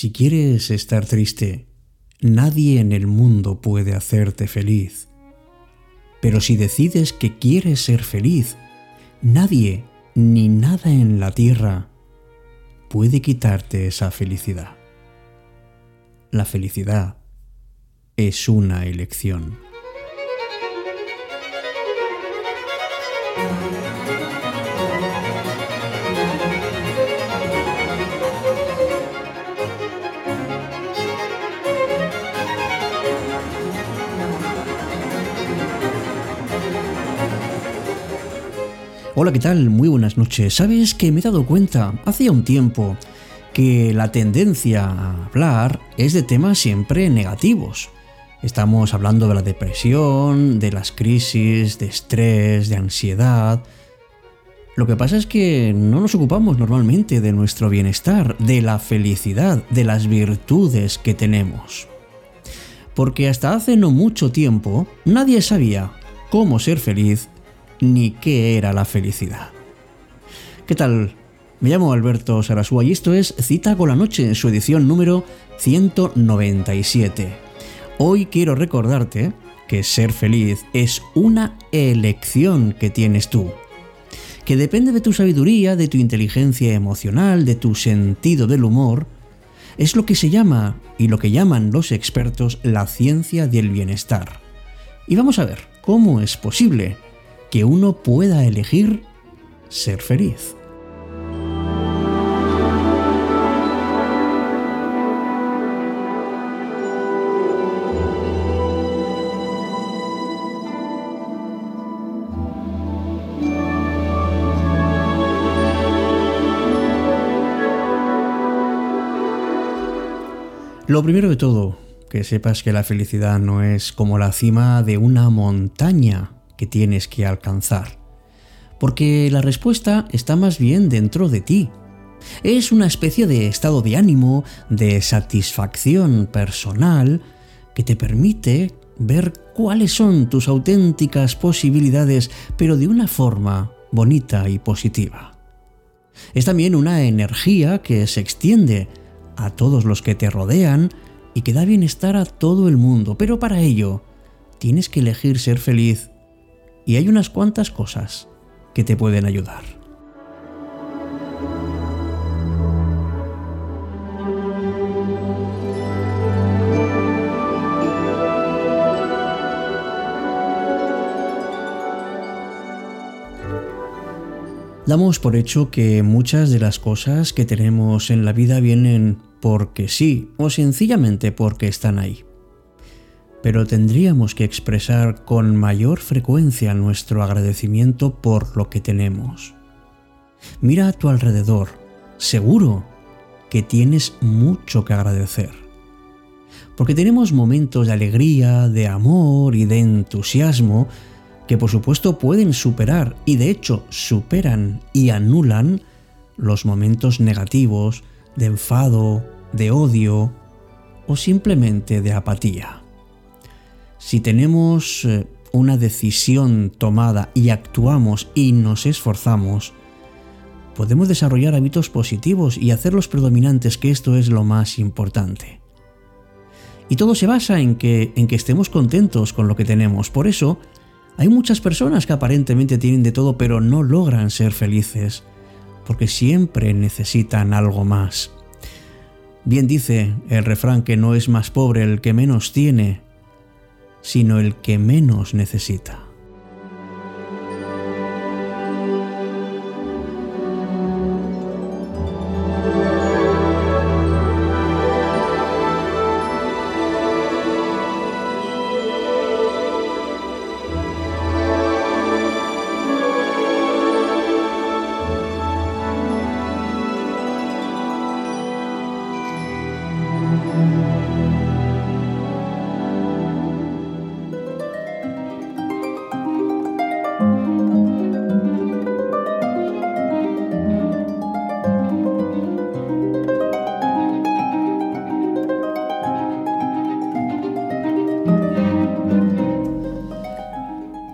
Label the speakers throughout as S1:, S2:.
S1: Si quieres estar triste, nadie en el mundo puede hacerte feliz. Pero si decides que quieres ser feliz, nadie ni nada en la tierra puede quitarte esa felicidad. La felicidad es una elección. Hola, ¿qué tal? Muy buenas noches. ¿Sabes que me he dado cuenta hacía un tiempo que la tendencia a hablar es de temas siempre negativos? Estamos hablando de la depresión, de las crisis, de estrés, de ansiedad. Lo que pasa es que no nos ocupamos normalmente de nuestro bienestar, de la felicidad, de las virtudes que tenemos. Porque hasta hace no mucho tiempo nadie sabía cómo ser feliz ni qué era la felicidad. ¿Qué tal? Me llamo Alberto Sarasúa y esto es Cita con la Noche en su edición número 197. Hoy quiero recordarte que ser feliz es una elección que tienes tú, que depende de tu sabiduría, de tu inteligencia emocional, de tu sentido del humor, es lo que se llama y lo que llaman los expertos la ciencia del bienestar. Y vamos a ver cómo es posible que uno pueda elegir ser feliz. Lo primero de todo, que sepas que la felicidad no es como la cima de una montaña que tienes que alcanzar. Porque la respuesta está más bien dentro de ti. Es una especie de estado de ánimo, de satisfacción personal, que te permite ver cuáles son tus auténticas posibilidades, pero de una forma bonita y positiva. Es también una energía que se extiende a todos los que te rodean y que da bienestar a todo el mundo, pero para ello tienes que elegir ser feliz y hay unas cuantas cosas que te pueden ayudar. Damos por hecho que muchas de las cosas que tenemos en la vida vienen porque sí o sencillamente porque están ahí pero tendríamos que expresar con mayor frecuencia nuestro agradecimiento por lo que tenemos. Mira a tu alrededor, seguro que tienes mucho que agradecer. Porque tenemos momentos de alegría, de amor y de entusiasmo que por supuesto pueden superar y de hecho superan y anulan los momentos negativos de enfado, de odio o simplemente de apatía. Si tenemos eh, una decisión tomada y actuamos y nos esforzamos, podemos desarrollar hábitos positivos y hacerlos predominantes, que esto es lo más importante. Y todo se basa en que, en que estemos contentos con lo que tenemos. Por eso, hay muchas personas que aparentemente tienen de todo pero no logran ser felices, porque siempre necesitan algo más. Bien dice el refrán que no es más pobre el que menos tiene, sino el que menos necesita.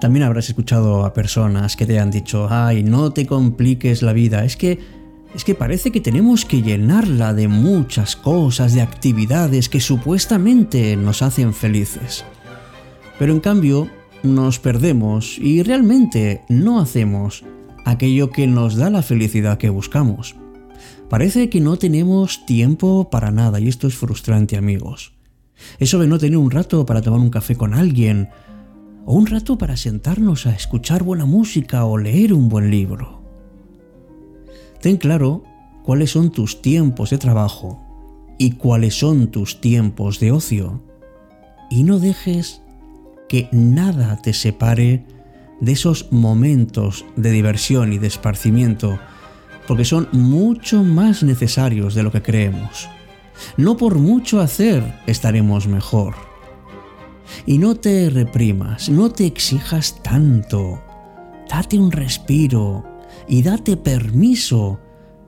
S1: También habrás escuchado a personas que te han dicho, ay, no te compliques la vida, es que es que parece que tenemos que llenarla de muchas cosas, de actividades que supuestamente nos hacen felices. Pero en cambio nos perdemos y realmente no hacemos aquello que nos da la felicidad que buscamos. Parece que no tenemos tiempo para nada y esto es frustrante amigos. Eso de no tener un rato para tomar un café con alguien, o un rato para sentarnos a escuchar buena música o leer un buen libro. Ten claro cuáles son tus tiempos de trabajo y cuáles son tus tiempos de ocio. Y no dejes que nada te separe de esos momentos de diversión y de esparcimiento, porque son mucho más necesarios de lo que creemos. No por mucho hacer estaremos mejor. Y no te reprimas, no te exijas tanto. Date un respiro y date permiso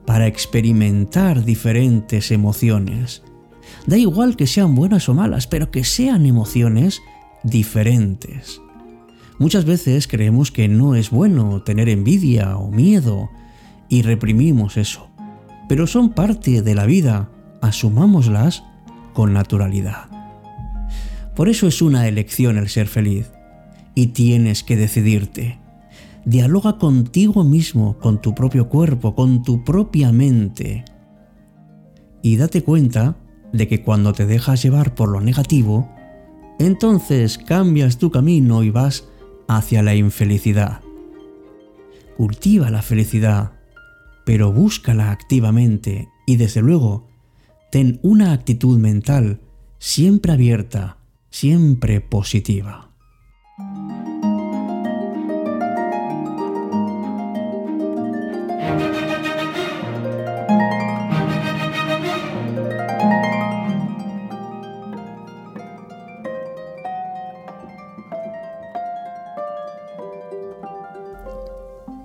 S1: para experimentar diferentes emociones. Da igual que sean buenas o malas, pero que sean emociones diferentes. Muchas veces creemos que no es bueno tener envidia o miedo y reprimimos eso, pero son parte de la vida, asumámoslas con naturalidad. Por eso es una elección el ser feliz y tienes que decidirte. Dialoga contigo mismo, con tu propio cuerpo, con tu propia mente. Y date cuenta de que cuando te dejas llevar por lo negativo, entonces cambias tu camino y vas hacia la infelicidad. Cultiva la felicidad, pero búscala activamente y desde luego, ten una actitud mental siempre abierta, siempre positiva.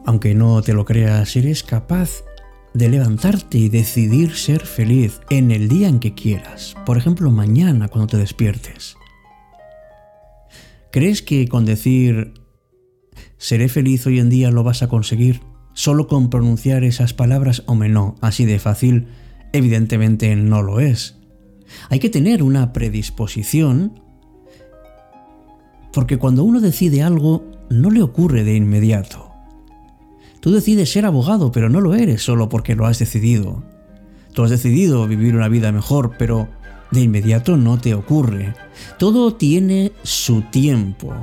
S1: Aunque no te lo creas, eres capaz de levantarte y decidir ser feliz en el día en que quieras. Por ejemplo, mañana cuando te despiertes. ¿Crees que con decir seré feliz hoy en día lo vas a conseguir? Solo con pronunciar esas palabras, o no, así de fácil, evidentemente no lo es. Hay que tener una predisposición porque cuando uno decide algo no le ocurre de inmediato. Tú decides ser abogado, pero no lo eres solo porque lo has decidido. Tú has decidido vivir una vida mejor, pero de inmediato no te ocurre. Todo tiene su tiempo.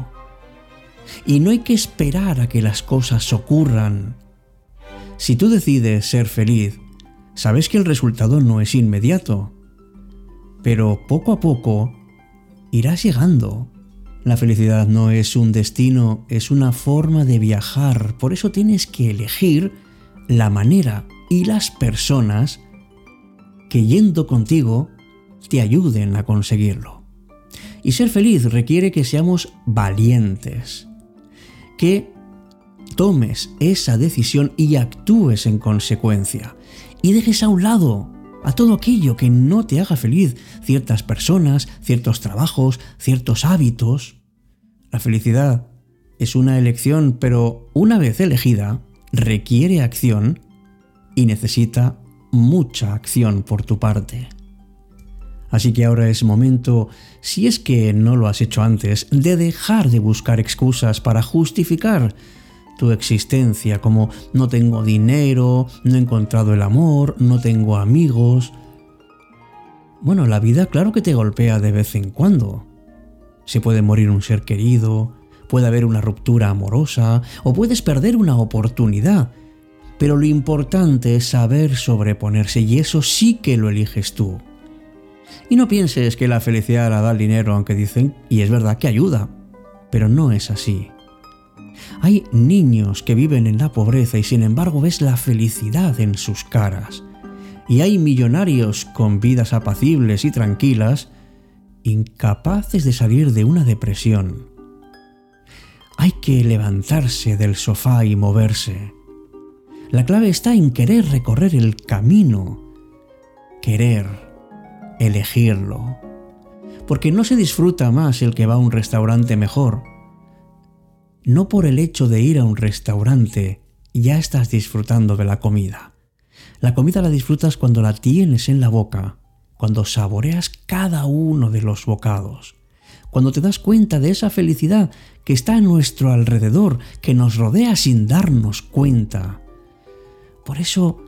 S1: Y no hay que esperar a que las cosas ocurran. Si tú decides ser feliz, sabes que el resultado no es inmediato. Pero poco a poco irás llegando. La felicidad no es un destino, es una forma de viajar. Por eso tienes que elegir la manera y las personas que yendo contigo te ayuden a conseguirlo. Y ser feliz requiere que seamos valientes, que tomes esa decisión y actúes en consecuencia, y dejes a un lado a todo aquello que no te haga feliz, ciertas personas, ciertos trabajos, ciertos hábitos. La felicidad es una elección, pero una vez elegida, requiere acción y necesita mucha acción por tu parte. Así que ahora es momento, si es que no lo has hecho antes, de dejar de buscar excusas para justificar tu existencia, como no tengo dinero, no he encontrado el amor, no tengo amigos. Bueno, la vida claro que te golpea de vez en cuando. Se puede morir un ser querido, puede haber una ruptura amorosa o puedes perder una oportunidad. Pero lo importante es saber sobreponerse y eso sí que lo eliges tú. Y no pienses que la felicidad la da el dinero, aunque dicen, y es verdad que ayuda, pero no es así. Hay niños que viven en la pobreza y sin embargo ves la felicidad en sus caras. Y hay millonarios con vidas apacibles y tranquilas, incapaces de salir de una depresión. Hay que levantarse del sofá y moverse. La clave está en querer recorrer el camino, querer elegirlo. Porque no se disfruta más el que va a un restaurante mejor, no por el hecho de ir a un restaurante ya estás disfrutando de la comida, La comida la disfrutas cuando la tienes en la boca, cuando saboreas cada uno de los bocados, cuando te das cuenta de esa felicidad que está a nuestro alrededor, que nos rodea sin darnos cuenta. Por eso,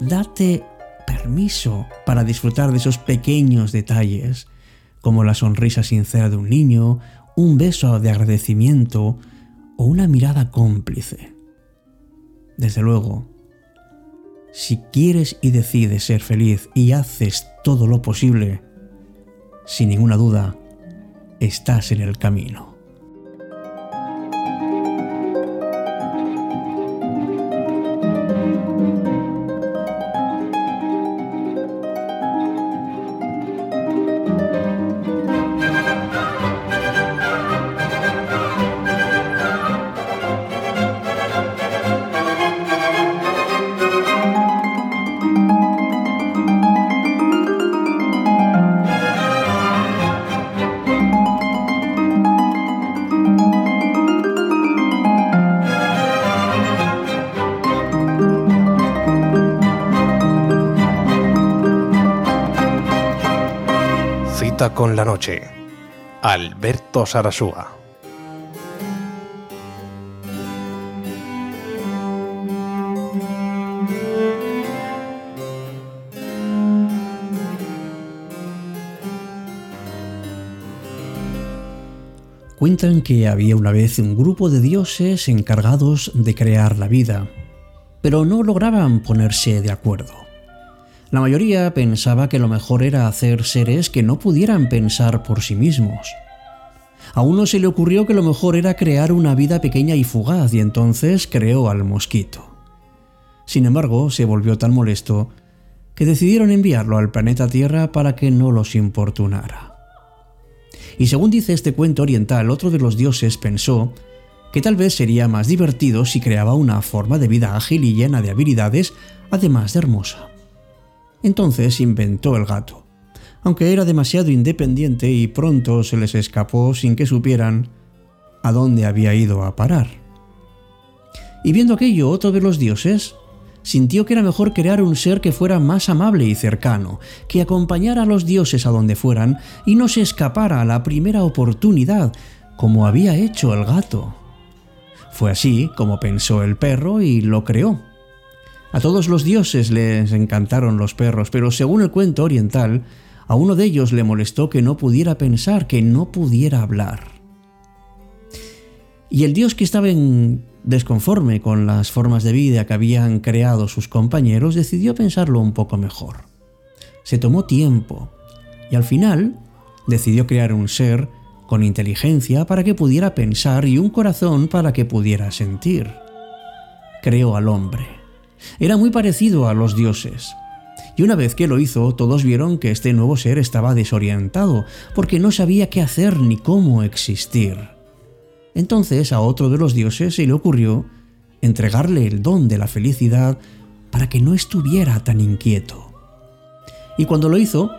S1: date permiso para disfrutar de esos pequeños detalles, como la sonrisa sincera de un niño, un beso de agradecimiento o una mirada cómplice. Desde luego, si quieres y decides ser feliz y haces todo lo posible, sin ninguna duda, estás en el camino.
S2: Noche. Alberto Sarasúa.
S1: Cuentan que había una vez un grupo de dioses encargados de crear la vida, pero no lograban ponerse de acuerdo. La mayoría pensaba que lo mejor era hacer seres que no pudieran pensar por sí mismos. A uno se le ocurrió que lo mejor era crear una vida pequeña y fugaz y entonces creó al mosquito. Sin embargo, se volvió tan molesto que decidieron enviarlo al planeta Tierra para que no los importunara. Y según dice este cuento oriental, otro de los dioses pensó que tal vez sería más divertido si creaba una forma de vida ágil y llena de habilidades, además de hermosa. Entonces inventó el gato, aunque era demasiado independiente y pronto se les escapó sin que supieran a dónde había ido a parar. Y viendo aquello, otro de los dioses sintió que era mejor crear un ser que fuera más amable y cercano, que acompañara a los dioses a donde fueran y no se escapara a la primera oportunidad, como había hecho el gato. Fue así como pensó el perro y lo creó. A todos los dioses les encantaron los perros, pero según el cuento oriental, a uno de ellos le molestó que no pudiera pensar, que no pudiera hablar. Y el dios que estaba en desconforme con las formas de vida que habían creado sus compañeros decidió pensarlo un poco mejor. Se tomó tiempo y al final decidió crear un ser con inteligencia para que pudiera pensar y un corazón para que pudiera sentir. Creó al hombre. Era muy parecido a los dioses. Y una vez que lo hizo, todos vieron que este nuevo ser estaba desorientado, porque no sabía qué hacer ni cómo existir. Entonces a otro de los dioses se le ocurrió entregarle el don de la felicidad para que no estuviera tan inquieto. Y cuando lo hizo,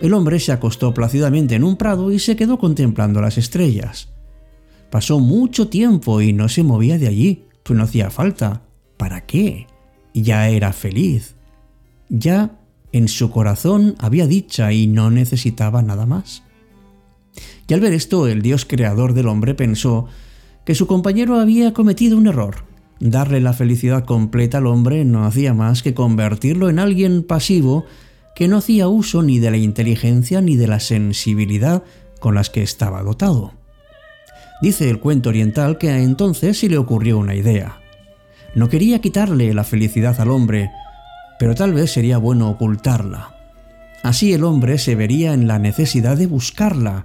S1: el hombre se acostó plácidamente en un prado y se quedó contemplando las estrellas. Pasó mucho tiempo y no se movía de allí, pues no hacía falta. ¿Para qué? Ya era feliz. Ya en su corazón había dicha y no necesitaba nada más. Y al ver esto, el Dios creador del hombre pensó que su compañero había cometido un error. Darle la felicidad completa al hombre no hacía más que convertirlo en alguien pasivo que no hacía uso ni de la inteligencia ni de la sensibilidad con las que estaba dotado. Dice el cuento oriental que entonces se le ocurrió una idea. No quería quitarle la felicidad al hombre, pero tal vez sería bueno ocultarla. Así el hombre se vería en la necesidad de buscarla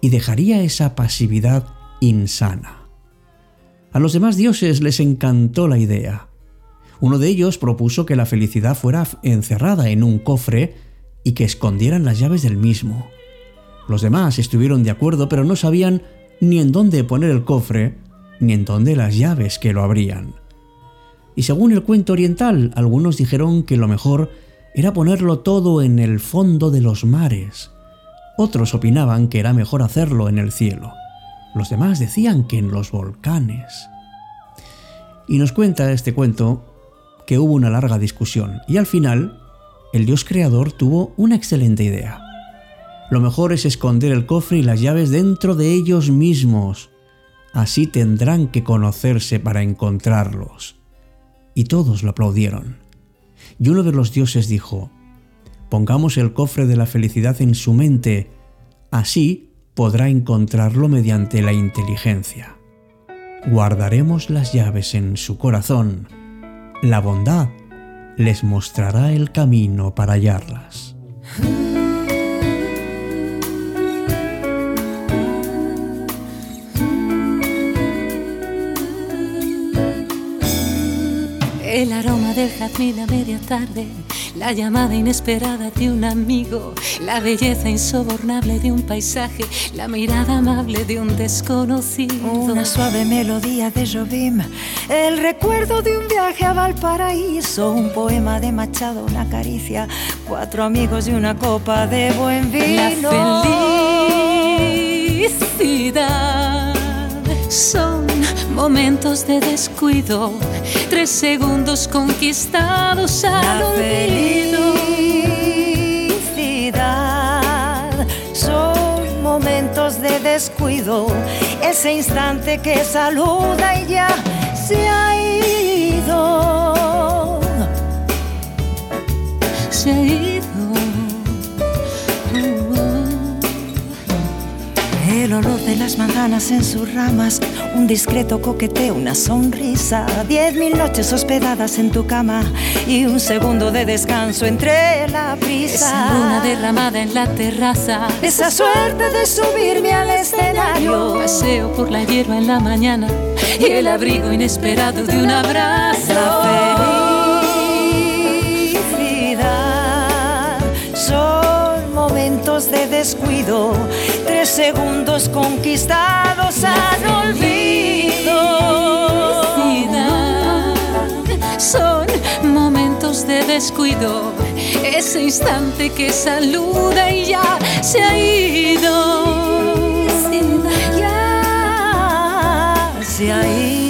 S1: y dejaría esa pasividad insana. A los demás dioses les encantó la idea. Uno de ellos propuso que la felicidad fuera encerrada en un cofre y que escondieran las llaves del mismo. Los demás estuvieron de acuerdo, pero no sabían ni en dónde poner el cofre, ni en dónde las llaves que lo abrían y según el cuento oriental, algunos dijeron que lo mejor era ponerlo todo en el fondo de los mares. Otros opinaban que era mejor hacerlo en el cielo. Los demás decían que en los volcanes. Y nos cuenta este cuento que hubo una larga discusión y al final el dios creador tuvo una excelente idea. Lo mejor es esconder el cofre y las llaves dentro de ellos mismos. Así tendrán que conocerse para encontrarlos. Y todos lo aplaudieron. Y uno de los dioses dijo, Pongamos el cofre de la felicidad en su mente, así podrá encontrarlo mediante la inteligencia. Guardaremos las llaves en su corazón. La bondad les mostrará el camino para hallarlas.
S3: El aroma del jazmín a media tarde, la llamada inesperada de un amigo, la belleza insobornable de un paisaje, la mirada amable de un desconocido.
S4: Una suave melodía de Jobim, el recuerdo de un viaje a Valparaíso, un poema de Machado, una caricia, cuatro amigos y una copa de buen vino.
S3: La felicidad son momentos de descuido, tres segundos conquistados al
S4: La felicidad son momentos de descuido, ese instante que saluda y ya se ha ido.
S3: Se ha ido.
S4: El olor de las manzanas en sus ramas, un discreto coqueteo, una sonrisa, diez mil noches hospedadas en tu cama y un segundo de descanso entre la prisa.
S3: Esa luna derramada en la terraza.
S4: Esa suerte de subirme al escenario.
S3: Paseo por la hierba en la mañana y el abrigo inesperado de un abrazo.
S4: La felicidad son momentos de descuido, segundos conquistados al olvido.
S3: Son momentos de descuido, ese instante que saluda y ya se ha ido.
S4: Ya se ha ido.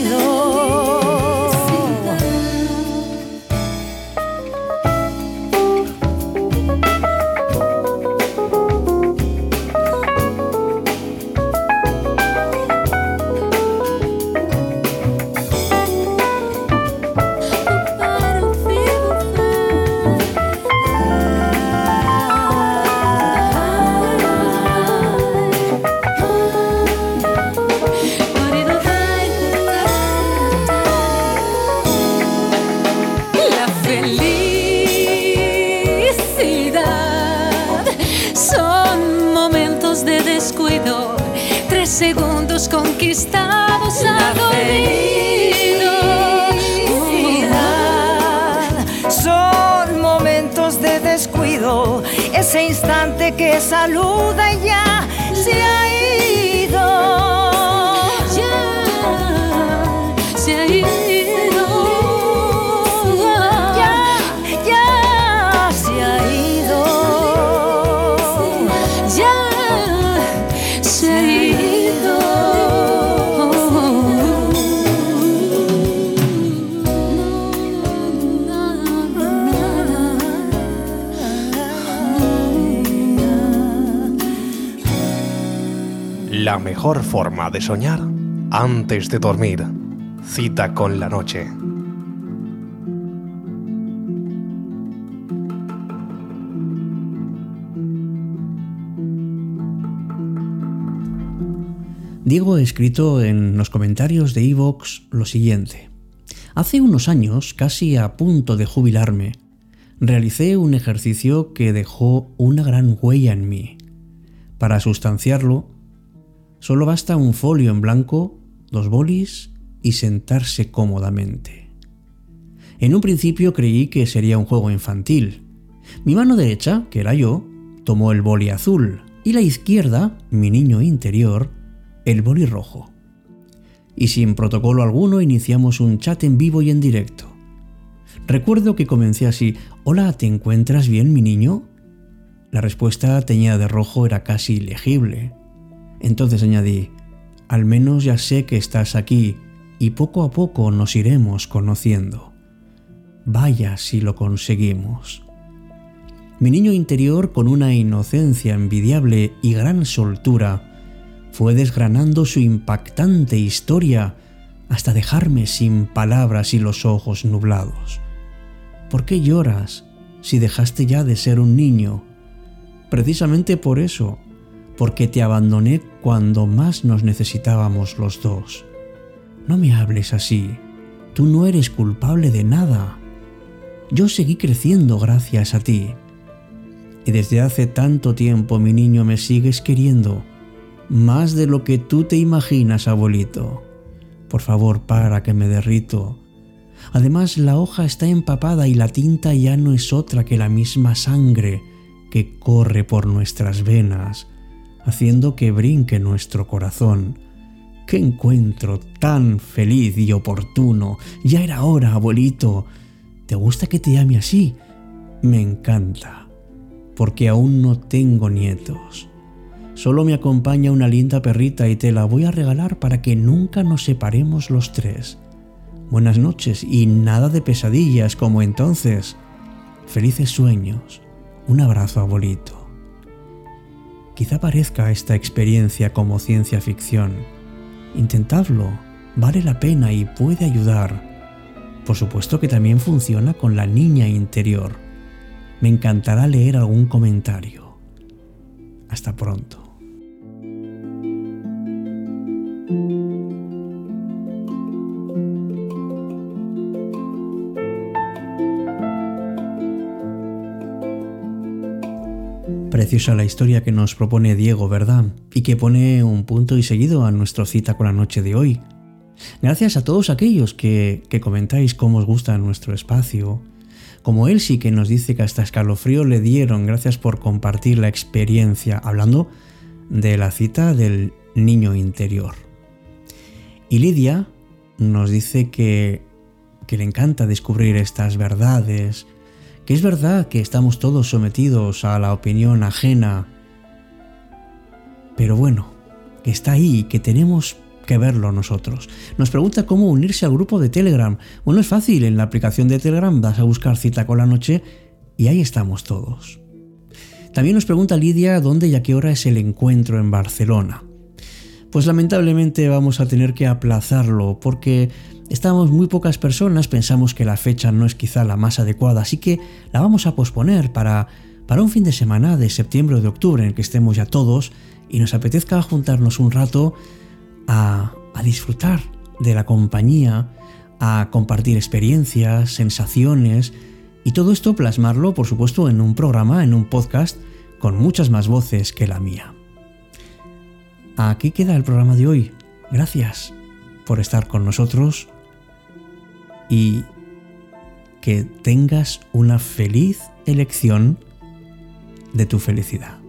S4: Que saluda ya
S2: La mejor forma de soñar antes de dormir. Cita con la noche.
S1: Diego ha escrito en los comentarios de Evox lo siguiente. Hace unos años, casi a punto de jubilarme, realicé un ejercicio que dejó una gran huella en mí. Para sustanciarlo, solo basta un folio en blanco, dos bolis y sentarse cómodamente. En un principio creí que sería un juego infantil. Mi mano derecha, que era yo, tomó el boli azul y la izquierda, mi niño interior, el boli rojo. Y sin protocolo alguno iniciamos un chat en vivo y en directo. Recuerdo que comencé así, Hola, ¿te encuentras bien mi niño? La respuesta teñida de rojo era casi ilegible. Entonces añadí, Al menos ya sé que estás aquí y poco a poco nos iremos conociendo. Vaya si lo conseguimos. Mi niño interior, con una inocencia envidiable y gran soltura, fue desgranando su impactante historia hasta dejarme sin palabras y los ojos nublados. ¿Por qué lloras si dejaste ya de ser un niño? Precisamente por eso, porque te abandoné cuando más nos necesitábamos los dos. No me hables así, tú no eres culpable de nada. Yo seguí creciendo gracias a ti. Y desde hace tanto tiempo mi niño me sigues queriendo, más de lo que tú te imaginas, abuelito. Por favor, para que me derrito. Además, la hoja está empapada y la tinta ya no es otra que la misma sangre que corre por nuestras venas, haciendo que brinque nuestro corazón. ¡Qué encuentro tan feliz y oportuno! Ya era hora, abuelito. ¿Te gusta que te llame así? Me encanta, porque aún no tengo nietos. Solo me acompaña una linda perrita y te la voy a regalar para que nunca nos separemos los tres. Buenas noches y nada de pesadillas como entonces. Felices sueños. Un abrazo, abuelito. Quizá parezca esta experiencia como ciencia ficción. Intentadlo, vale la pena y puede ayudar. Por supuesto que también funciona con la niña interior. Me encantará leer algún comentario. Hasta pronto. Preciosa la historia que nos propone Diego, ¿verdad? Y que pone un punto y seguido a nuestra cita con la noche de hoy. Gracias a todos aquellos que, comentáis cómo os gusta nuestro espacio, como él sí que nos dice que hasta escalofrío le dieron, gracias por compartir la experiencia, hablando de la cita del niño interior. Y Lidia nos dice que le encanta descubrir estas verdades, que es verdad que estamos todos sometidos a la opinión ajena, pero bueno, que está ahí y que tenemos que verlo nosotros. Nos pregunta cómo unirse al grupo de Telegram. Bueno, es fácil, en la aplicación de Telegram vas a buscar cita con la noche y ahí estamos todos. También nos pregunta Lidia dónde y a qué hora es el encuentro en Barcelona. Pues lamentablemente vamos a tener que aplazarlo porque Estamos muy pocas personas, pensamos que la fecha no es quizá la más adecuada, así que la vamos a posponer para, para un fin de semana de septiembre o de octubre en el que estemos ya todos y nos apetezca juntarnos un rato a, a disfrutar de la compañía, a compartir experiencias, sensaciones y todo esto plasmarlo, por supuesto, en un programa, en un podcast con muchas más voces que la mía. Aquí queda el programa de hoy. Gracias por estar con nosotros y que tengas una feliz elección de tu felicidad.